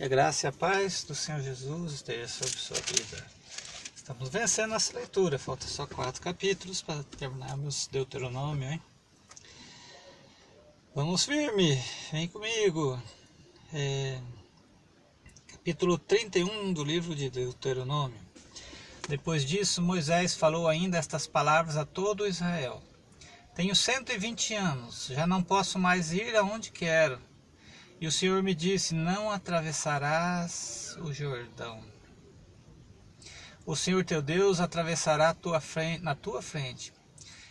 Que a graça e a paz do Senhor Jesus esteja sobre sua vida. Estamos vencendo nossa leitura, falta só quatro capítulos para terminarmos Deuteronômio, hein? Vamos firme, vem comigo. É, capítulo 31 do livro de Deuteronômio. Depois disso, Moisés falou ainda estas palavras a todo Israel: Tenho 120 anos, já não posso mais ir aonde quero. E o Senhor me disse: Não atravessarás o Jordão. O Senhor teu Deus atravessará tua frente, na tua frente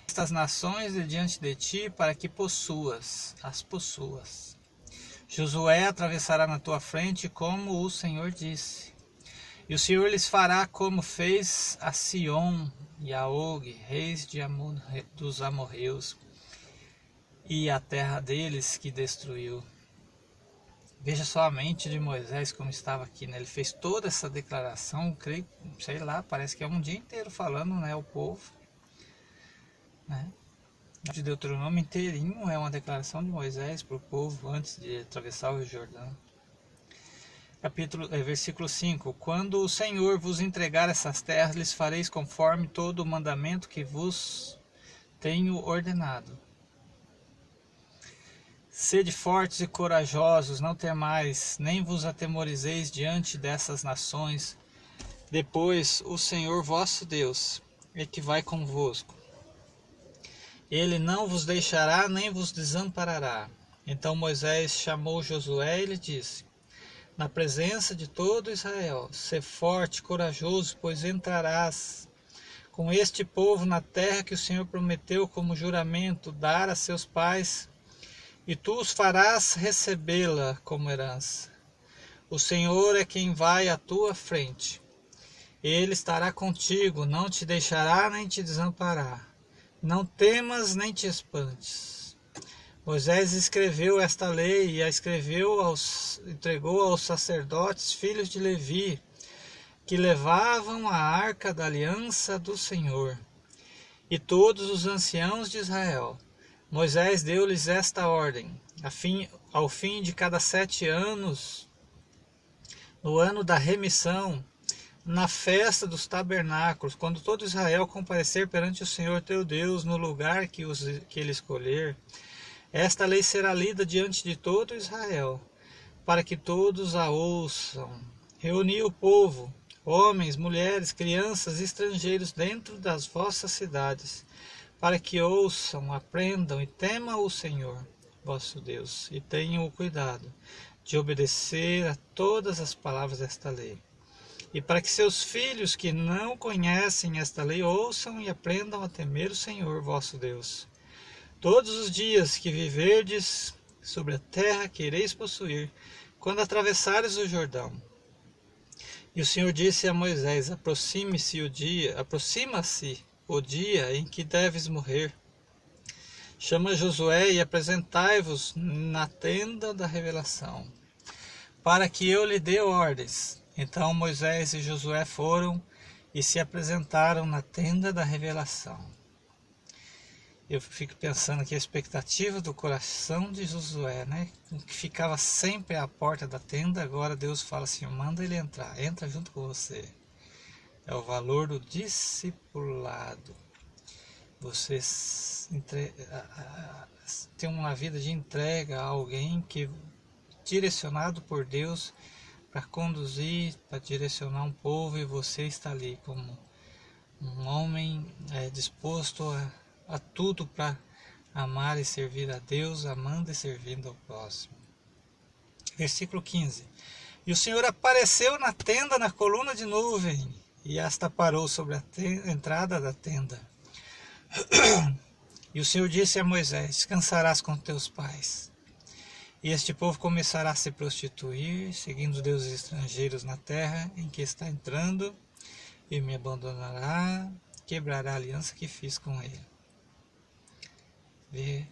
estas nações de diante de ti para que possuas, as possuas. Josué atravessará na tua frente como o Senhor disse. E o Senhor lhes fará como fez a Sion e a Og, reis Amor, dos amorreus, e a terra deles que destruiu. Veja só a mente de Moisés como estava aqui, né? Ele fez toda essa declaração, creio, sei lá, parece que é um dia inteiro falando, né, o povo, né? De Deuteronômio inteirinho é uma declaração de Moisés para o povo antes de atravessar o Jordão. Capítulo, é, versículo 5: Quando o Senhor vos entregar essas terras, lhes fareis conforme todo o mandamento que vos tenho ordenado Sede fortes e corajosos, não temais, nem vos atemorizeis diante dessas nações. Depois o Senhor vosso Deus é que vai convosco. Ele não vos deixará nem vos desamparará. Então Moisés chamou Josué e lhe disse: Na presença de todo Israel, sê forte, corajoso, pois entrarás com este povo na terra que o Senhor prometeu como juramento dar a seus pais e tu os farás recebê-la como herança. O Senhor é quem vai à tua frente. Ele estará contigo, não te deixará nem te desamparará. Não temas nem te espantes. Moisés escreveu esta lei e a escreveu aos, entregou aos sacerdotes, filhos de Levi, que levavam a arca da aliança do Senhor, e todos os anciãos de Israel Moisés deu-lhes esta ordem: fim, ao fim de cada sete anos, no ano da remissão, na festa dos tabernáculos, quando todo Israel comparecer perante o Senhor teu Deus no lugar que, os, que ele escolher, esta lei será lida diante de todo Israel, para que todos a ouçam. Reuni o povo, homens, mulheres, crianças, estrangeiros dentro das vossas cidades para que ouçam, aprendam e temam o Senhor, vosso Deus, e tenham o cuidado de obedecer a todas as palavras desta lei. E para que seus filhos que não conhecem esta lei ouçam e aprendam a temer o Senhor, vosso Deus. Todos os dias que viverdes sobre a terra que ireis possuir, quando atravessares o Jordão. E o Senhor disse a Moisés: Aproxime-se o dia, aproxima-se o dia em que deves morrer. Chama Josué e apresentai-vos na tenda da revelação, para que eu lhe dê ordens. Então Moisés e Josué foram e se apresentaram na tenda da revelação. Eu fico pensando que a expectativa do coração de Josué, né, que ficava sempre à porta da tenda, agora Deus fala assim: manda ele entrar, entra junto com você é o valor do discipulado. Você entre... tem uma vida de entrega a alguém que direcionado por Deus para conduzir, para direcionar um povo e você está ali como um homem é, disposto a, a tudo para amar e servir a Deus, amando e servindo ao próximo. Versículo 15. E o Senhor apareceu na tenda na coluna de nuvem e esta parou sobre a entrada da tenda. E o Senhor disse a Moisés: Descansarás com teus pais. E este povo começará a se prostituir, seguindo deuses estrangeiros na terra em que está entrando, e me abandonará, quebrará a aliança que fiz com ele. Vê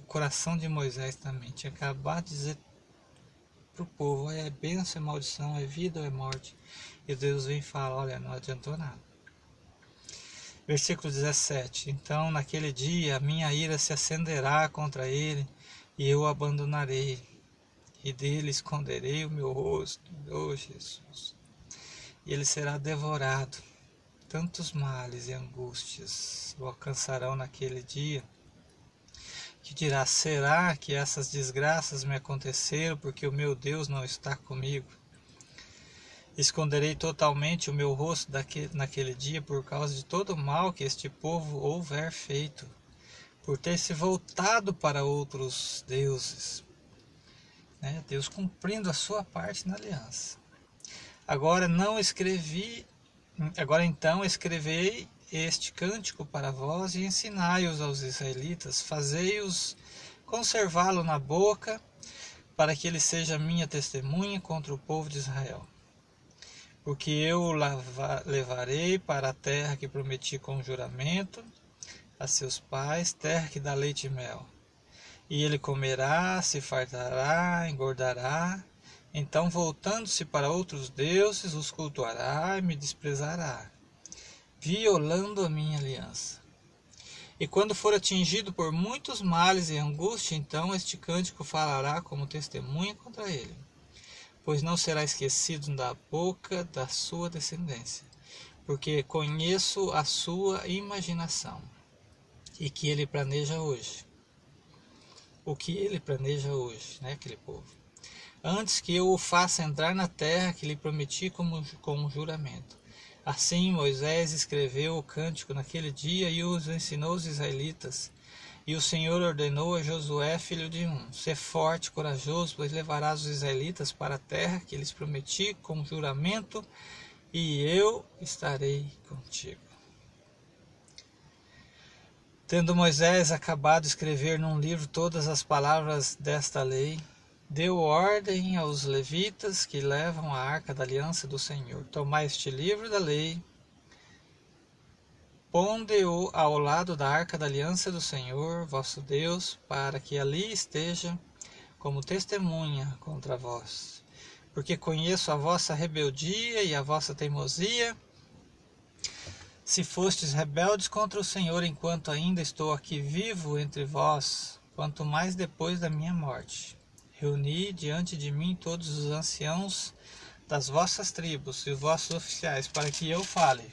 o coração de Moisés também. Tinha acabado de dizer para o povo: é bênção, é maldição, é vida ou é morte. E Deus vem e fala: Olha, não adiantou nada. Versículo 17: Então naquele dia a minha ira se acenderá contra ele, e eu o abandonarei, e dele esconderei o meu rosto, oh Jesus. E ele será devorado. Tantos males e angústias o alcançarão naquele dia, que dirá: será que essas desgraças me aconteceram porque o meu Deus não está comigo? Esconderei totalmente o meu rosto daquele, naquele dia por causa de todo o mal que este povo houver feito, por ter se voltado para outros deuses. Né? Deus cumprindo a sua parte na aliança. Agora não escrevi, agora então escrevei este cântico para vós e ensinai-os aos israelitas, fazei-os conservá-lo na boca, para que ele seja minha testemunha contra o povo de Israel. Porque eu o levarei para a terra que prometi com juramento a seus pais, terra que dá leite e mel. E ele comerá, se fartará, engordará, então voltando-se para outros deuses, os cultuará e me desprezará, violando a minha aliança. E quando for atingido por muitos males e angústia, então este cântico falará como testemunha contra ele pois não será esquecido da boca da sua descendência, porque conheço a sua imaginação e que ele planeja hoje. O que ele planeja hoje, né, aquele povo. Antes que eu o faça entrar na terra que lhe prometi como, como juramento. Assim Moisés escreveu o cântico naquele dia e os ensinou os israelitas e o Senhor ordenou a Josué, filho de Um: Ser forte, corajoso, pois levarás os israelitas para a terra que lhes prometi com juramento, e eu estarei contigo. Tendo Moisés acabado de escrever num livro todas as palavras desta lei, deu ordem aos levitas que levam a arca da aliança do Senhor: Tomai este livro da lei Ponde-o ao lado da arca da aliança do Senhor, vosso Deus, para que ali esteja como testemunha contra vós. Porque conheço a vossa rebeldia e a vossa teimosia. Se fostes rebeldes contra o Senhor enquanto ainda estou aqui vivo entre vós, quanto mais depois da minha morte. Reuni diante de mim todos os anciãos das vossas tribos e os vossos oficiais, para que eu fale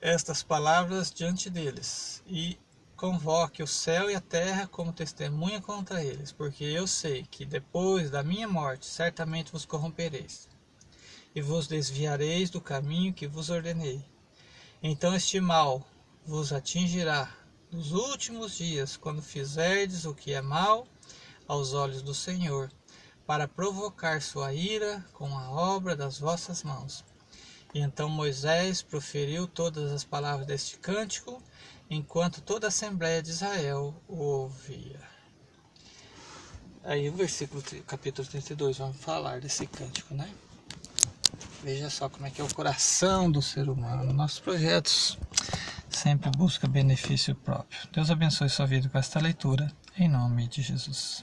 estas palavras diante deles, e convoque o céu e a terra como testemunha contra eles, porque eu sei que depois da minha morte certamente vos corrompereis, e vos desviareis do caminho que vos ordenei. Então este mal vos atingirá nos últimos dias, quando fizerdes o que é mal aos olhos do Senhor, para provocar sua ira com a obra das vossas mãos. E então Moisés proferiu todas as palavras deste cântico, enquanto toda a Assembleia de Israel o ouvia. Aí o versículo, capítulo 32, vamos falar desse cântico, né? Veja só como é que é o coração do ser humano. Nossos projetos sempre buscam benefício próprio. Deus abençoe sua vida com esta leitura, em nome de Jesus.